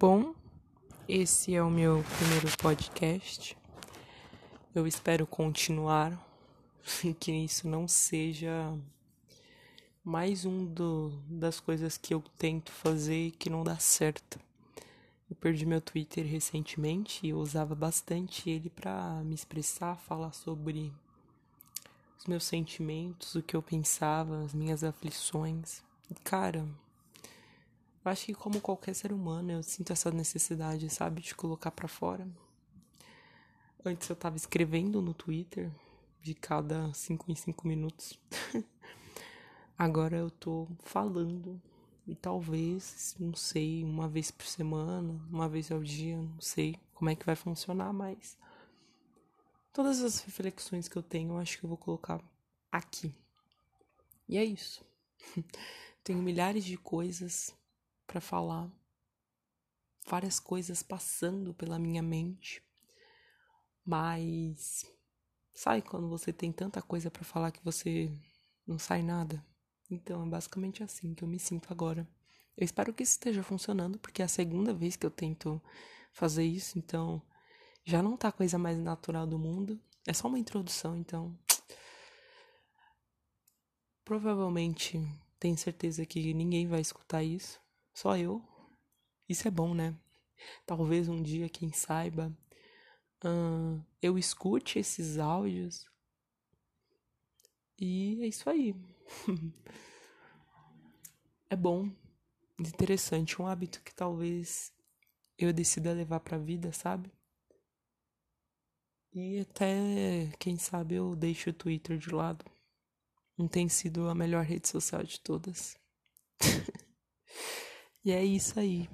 Bom, esse é o meu primeiro podcast. Eu espero continuar e que isso não seja mais um do, das coisas que eu tento fazer que não dá certo. Eu perdi meu Twitter recentemente e eu usava bastante ele para me expressar, falar sobre os meus sentimentos, o que eu pensava, as minhas aflições. Cara, eu acho que como qualquer ser humano, eu sinto essa necessidade, sabe, de colocar para fora. Antes eu tava escrevendo no Twitter de cada 5 em 5 minutos. Agora eu tô falando e talvez, não sei, uma vez por semana, uma vez ao dia, não sei como é que vai funcionar, mas todas as reflexões que eu tenho, eu acho que eu vou colocar aqui. E é isso. tenho milhares de coisas para falar, várias coisas passando pela minha mente, mas sabe quando você tem tanta coisa para falar que você não sai nada? Então é basicamente assim que eu me sinto agora. Eu espero que isso esteja funcionando, porque é a segunda vez que eu tento fazer isso, então já não tá a coisa mais natural do mundo. É só uma introdução, então. Provavelmente tenho certeza que ninguém vai escutar isso. Só eu. Isso é bom, né? Talvez um dia, quem saiba, eu escute esses áudios. E é isso aí. é bom, interessante, um hábito que talvez eu decida levar pra vida, sabe? E até, quem sabe, eu deixo o Twitter de lado. Não tem sido a melhor rede social de todas. E é isso aí.